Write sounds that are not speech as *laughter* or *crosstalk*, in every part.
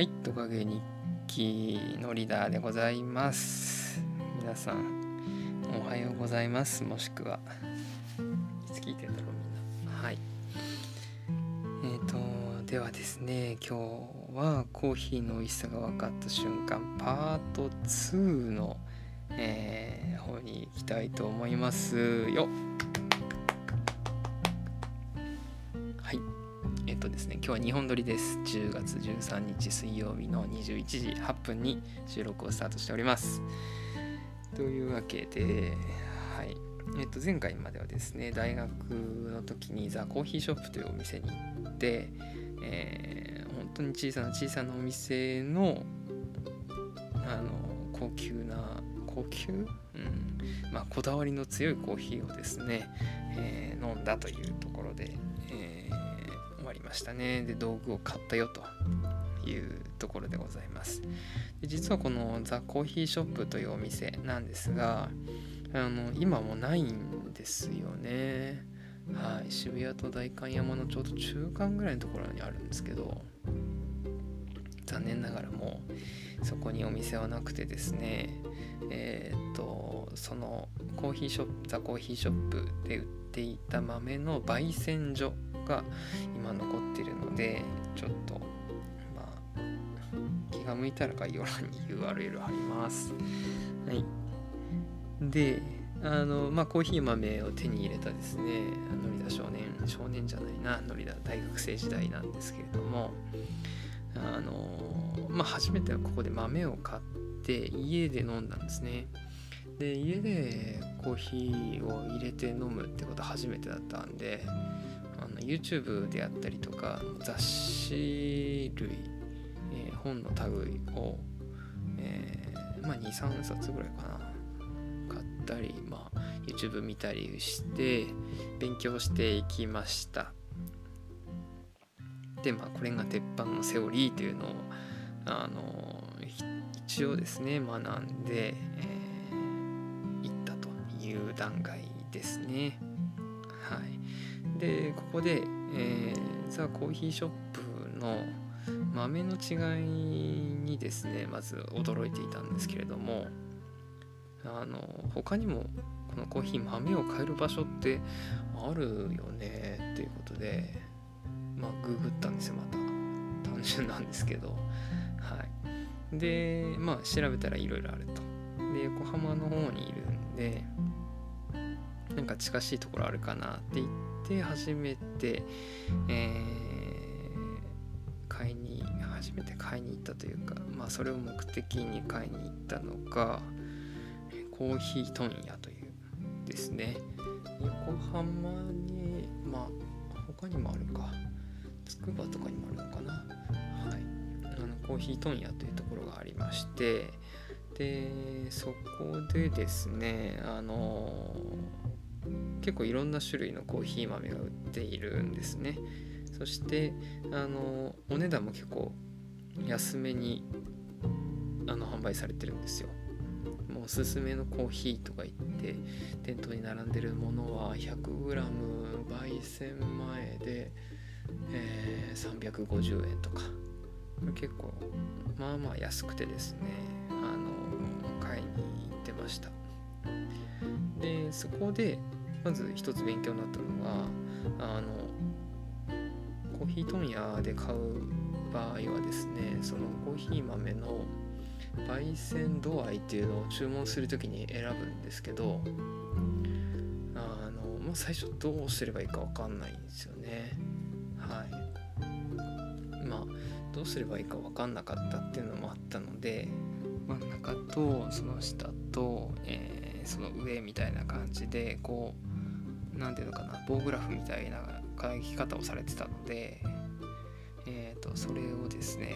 はい、トカゲ日記のリーダーでございます。皆さん、おはようございます。もしくは、いつ聞いてんだろう、みんな。はい。えっ、と、ではですね、今日はコーヒーの美味しさが分かった瞬間、パート2の、えー方に行きたいと思いますよ。ですね、今日は2本撮りです。10月13日水曜日の21時8分に収録をスタートしております。というわけで、はい。えっと、前回まではですね、大学の時にザ・コーヒーショップというお店に行って、えー本当に小さな小さなお店の、あの、高級な、高級？うん。まあ、こだわりの強いコーヒーをですね、えー飲んだというところで、ましたね。で、道具を買ったよというところでございます。で実はこのザ・コーヒーショップというお店なんですが、あの今もないんですよね。はい、渋谷と代官山のちょうど中間ぐらいのところにあるんですけど、残念ながらもうそこにお店はなくてですね、えーっと、そのコーヒーショップ、ザ・コーヒーショップで売っていた豆の焙煎所が今残ってるので、ちょっと、まあ、気が向いたら概要欄に URL 貼ります。はい。で、あの、まあ、コーヒー豆を手に入れたですね、ノリダ少年、少年じゃないな、ノリダ大学生時代なんですけれども、あの、まあ、初めてはここで豆を買って家で飲んだんですね。で、家でコーヒーを入れて飲むってこと初めてだったんで、あの YouTube であったりとか雑誌類、えー本の類を、えーまあ、23冊ぐらいかな。買ったり、まあ、YouTube 見たりして勉強していきました。でまあこれが鉄板のセオリーというのをあの一応ですね学んで、えーいったという段階ですね。でここで、えーザ・コーヒーショップの豆の違いにですねまず驚いていたんですけれどもあの他にもこのコーヒー豆を買える場所ってあるよねっていうことでまあググったんですよまた。単純なんですけど。はい。でまあ調べたらいろいろあると。で横浜の方にいるんでなんか近しいところあるかなって言って初めて、えー買いに初めて買いに行ったというかまあそれを目的に買いに行ったのがコーヒー問屋というですね。横浜にまあ他にもあるか。つくばとかにもあるのかな。はい。あのコーヒー問屋というところがありましてでそこでですねあの結構いろんな種類のコーヒー豆が売っているんですね。そしてあのお値段も結構安めにあの販売されてるんですよ。もうおすすめのコーヒーとか言って店頭に並んでるものは 100g 焙煎前で、えー350円とか。結構まあまあ安くてですねあの買いに行ってました。でそこでまず一つ勉強になったのがあのコーヒー問屋で買う場合はですねそのコーヒー豆の焙煎度合いっていうのを注文するときに選ぶんですけどあの、まあ、最初どうすればいいか分かんないんですよね。はい。まあどうすればいいか分かんなかったっていうのもあったので真ん中とその下と、えーその上みたいな感じでこうなんていうのかな棒グラフみたいな書き方をされてたのでえー、とそれをですね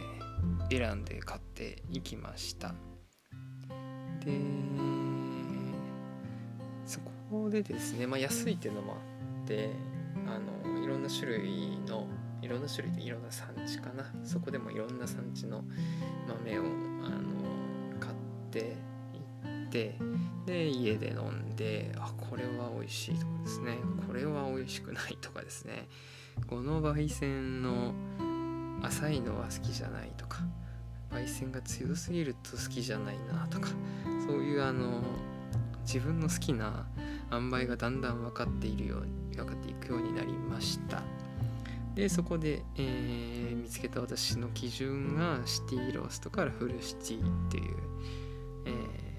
選んで買っていきました。でそこでですね、まあ、安いっていうのもあってあのいろんな種類のいろんな種類でいろんな産地かな。そこでもいろんな産地の豆をあの買っててで家で飲んであこれは美味しいとかですね。これは美味しくないとかですね。この焙煎の浅いのは好きじゃないとか焙煎が強すぎると好きじゃないなとかそういうあの自分の好きな塩梅がだんだん分かっているように分かっていくようになりました。でそこで、えー、見つけた私の基準がシティローストからフルシティっていう、え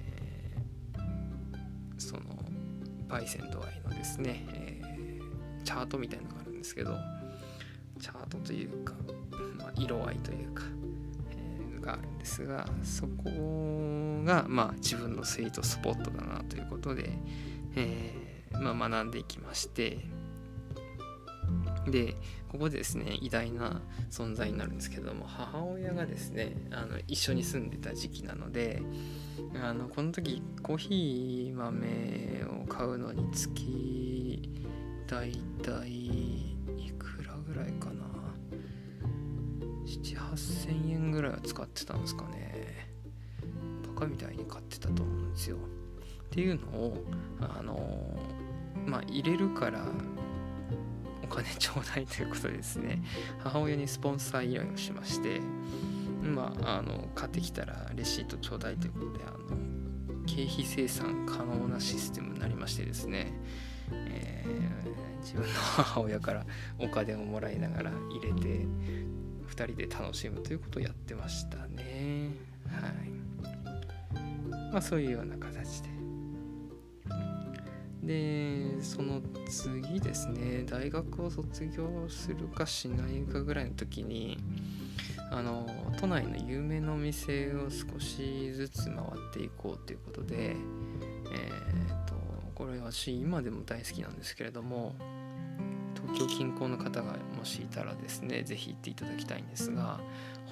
焙煎度合いのですね、えー、チャートみたいのがあるんですけどチャートというか、まあ、色合いというか、えー、があるんですがそこが、まあ、自分のスイートスポットだなということで、えーまあ、学んでいきましてでここでですね偉大な存在になるんですけども母親がですねあの一緒に住んでた時期なのであのこの時コーヒー豆を買うのに月だいたいいくらぐらいかな。7,8,000円ぐらいは使ってたんですかね。バカみたいに買ってたと思うんですよ。っていうのをあのまあ入れるからお金ちょうだいということですね。母親にスポンサー依頼をしましてまああの買ってきたらレシートちょうだいということであの経費生産可能なシステムになりましてですね、えー、自分の母親からお金をもらいながら入れて2人で楽しむということをやってましたね。はい。まあそういうような形で。でその次ですね大学を卒業するかしないかぐらいの時にあの都内の有名なお店を少しずつ回っていこうということでえっ、ー、とこれ私今でも大好きなんですけれども東京近郊の方がもしいたらですね是非行っていただきたいんですが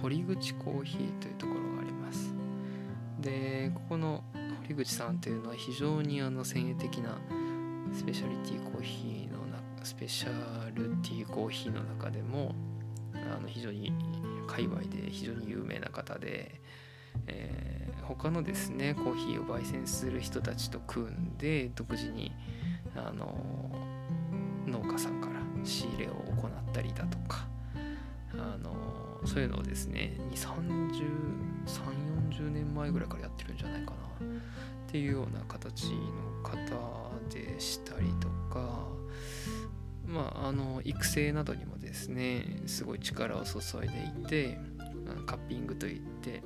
堀口コーヒーというところがあります。でここの堀口さんというのは非常にあの先鋭的なスペシャリティコーヒーの中スペシャルティーコーヒーの中でもあの非常に界隈で非常に有名な方で、えー、他のですねコーヒーを焙煎する人たちと組んで独自にあの農家さんから仕入れを行ったりだとかあのそういうのをですね23040年前ぐらいからやってるんじゃないかなっていうような形の方でしたりとかまああの育成などにもですねすごい力を注いでいてカッピングといって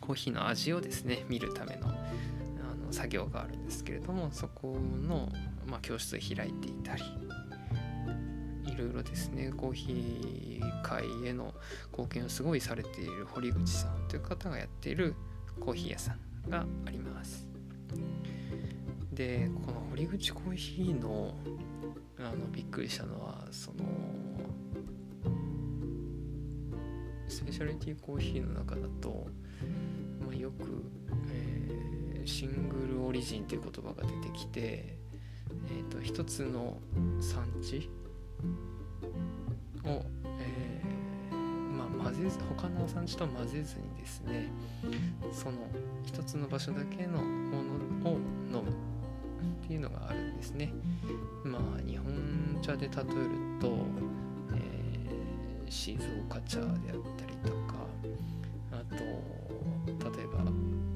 コーヒーの味をですね見るためのあの作業があるんですけれどもそこの、まあ、教室を開いていたりいろいろですねコーヒー界への貢献をすごいされている堀口さんという方がやっているコーヒー屋さんがあります。でこの堀口コーヒーのあのびっくりしたのはそのスペシャリティコーヒーの中だと、まあ、よく、えー、シングルオリジンという言葉が出てきて、えーと、一つの産地を、えー、まあ、混ぜず他の産地と混ぜずにですねその一つの場所だけのものを飲む。いうのがあるんですね。まあ日本茶で例えると、えー、静岡茶であったりとかあと例えば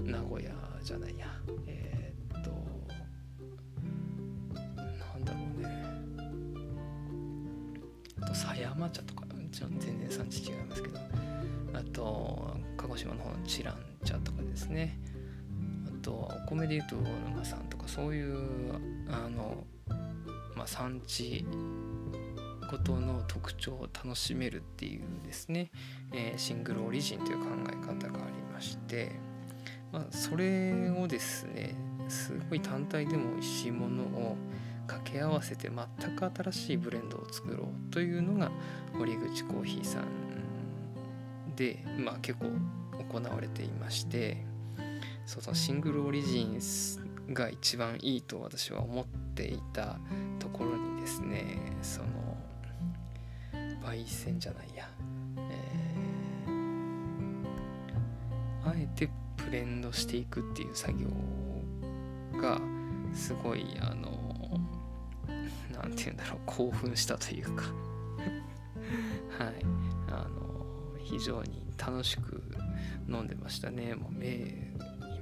名古屋じゃないや。えー、っとなんだろうね。あと狭山茶とか。全然産地違いますけど。あと鹿児島の方のチラン茶とかですね。あとお米でいうと沼産とかそういうあの、まあ、産地ごとの特徴を楽しめるっていうですね、えー、シングルオリジンという考え方がありまして、まあ、それをですねすごい単体でも美味しいものを掛け合わせて全く新しいブレンドを作ろうというのが森口コーヒーさんで、まあ、結構行われていましてそのシングルオリジンが一番いいと私は思っていたところにですねその焙煎じゃないや、えー、あえてブレンドしていくっていう作業がすごいあの何て言うんだろう興奮したというか。*laughs* はい。あの非常に楽しく飲んでましたね。もう目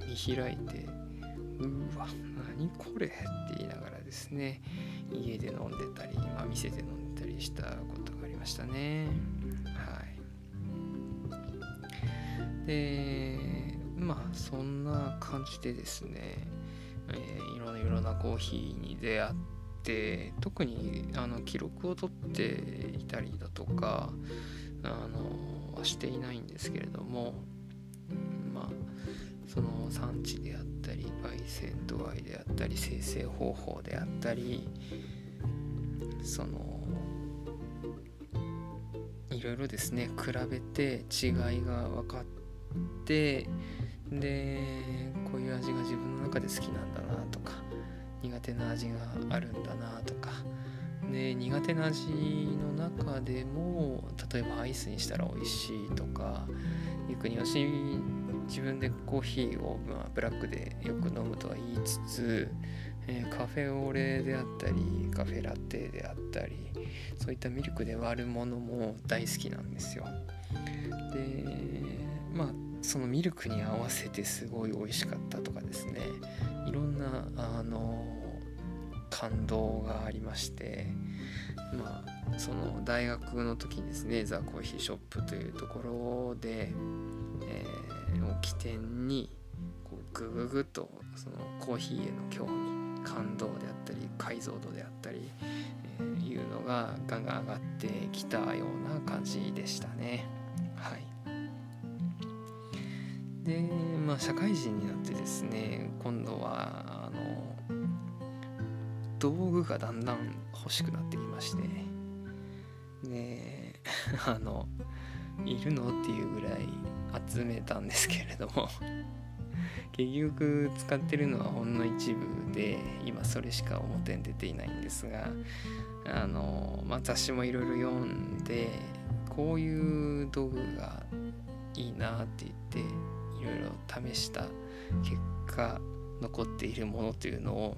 見開いて。うわ何これって言いながらですね家で飲んでたり、まあ、店で飲んでたりしたことがありましたね。はい。でまあそんな感じでですね、えー、いろいろなコーヒーに出会って特にあの記録を取っていたりだとかあのはしていないんですけれどもまあその産地であったり焙煎度合いであったり生成方法であったりそのいろいろですね比べて違いが分かってでこういう味が自分の中で好きなんだなとか苦手な味があるんだなとかで苦手な味の中でも例えばアイスにしたら美味しいとか逆に私自分でコーヒーを、まあ、ブラックでよく飲むとは言いつつ、えー、カフェオレであったりカフェラテであったりそういったミルクで割るものも大好きなんですよ。でまあそのミルクに合わせてすごい美味しかったとかですねいろんなあの感動がありましてまあその大学の時にですねザ・コーヒーショップというところで、え、を起点にこうグググとそのコーヒーへの興味感動であったり解像度であったり、えー、いうのがガンガン上がってきたような感じでしたね。はい。でまあ社会人になってですね今度はあの道具がだんだん欲しくなってきましてで *laughs* あのいるの？っていうぐらい集めたんですけれども *laughs* 結局使ってるのはほんの一部で今それしか表に出ていないんですがあの、まあ、雑誌もいろいろ読んでこういう道具がいいなって言っていろいろ試した結果残っているものというのを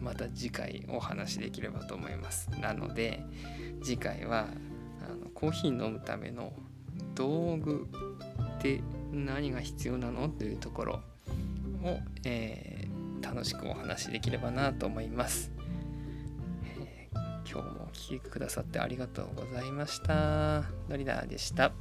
また次回お話しできればと思います。なので次回はあのコーヒー飲むための道具って何が必要なの？というところを、えー、楽しくお話しできればなと思います、えー、今日もお聴きくださってありがとうございました。ドリダーでした。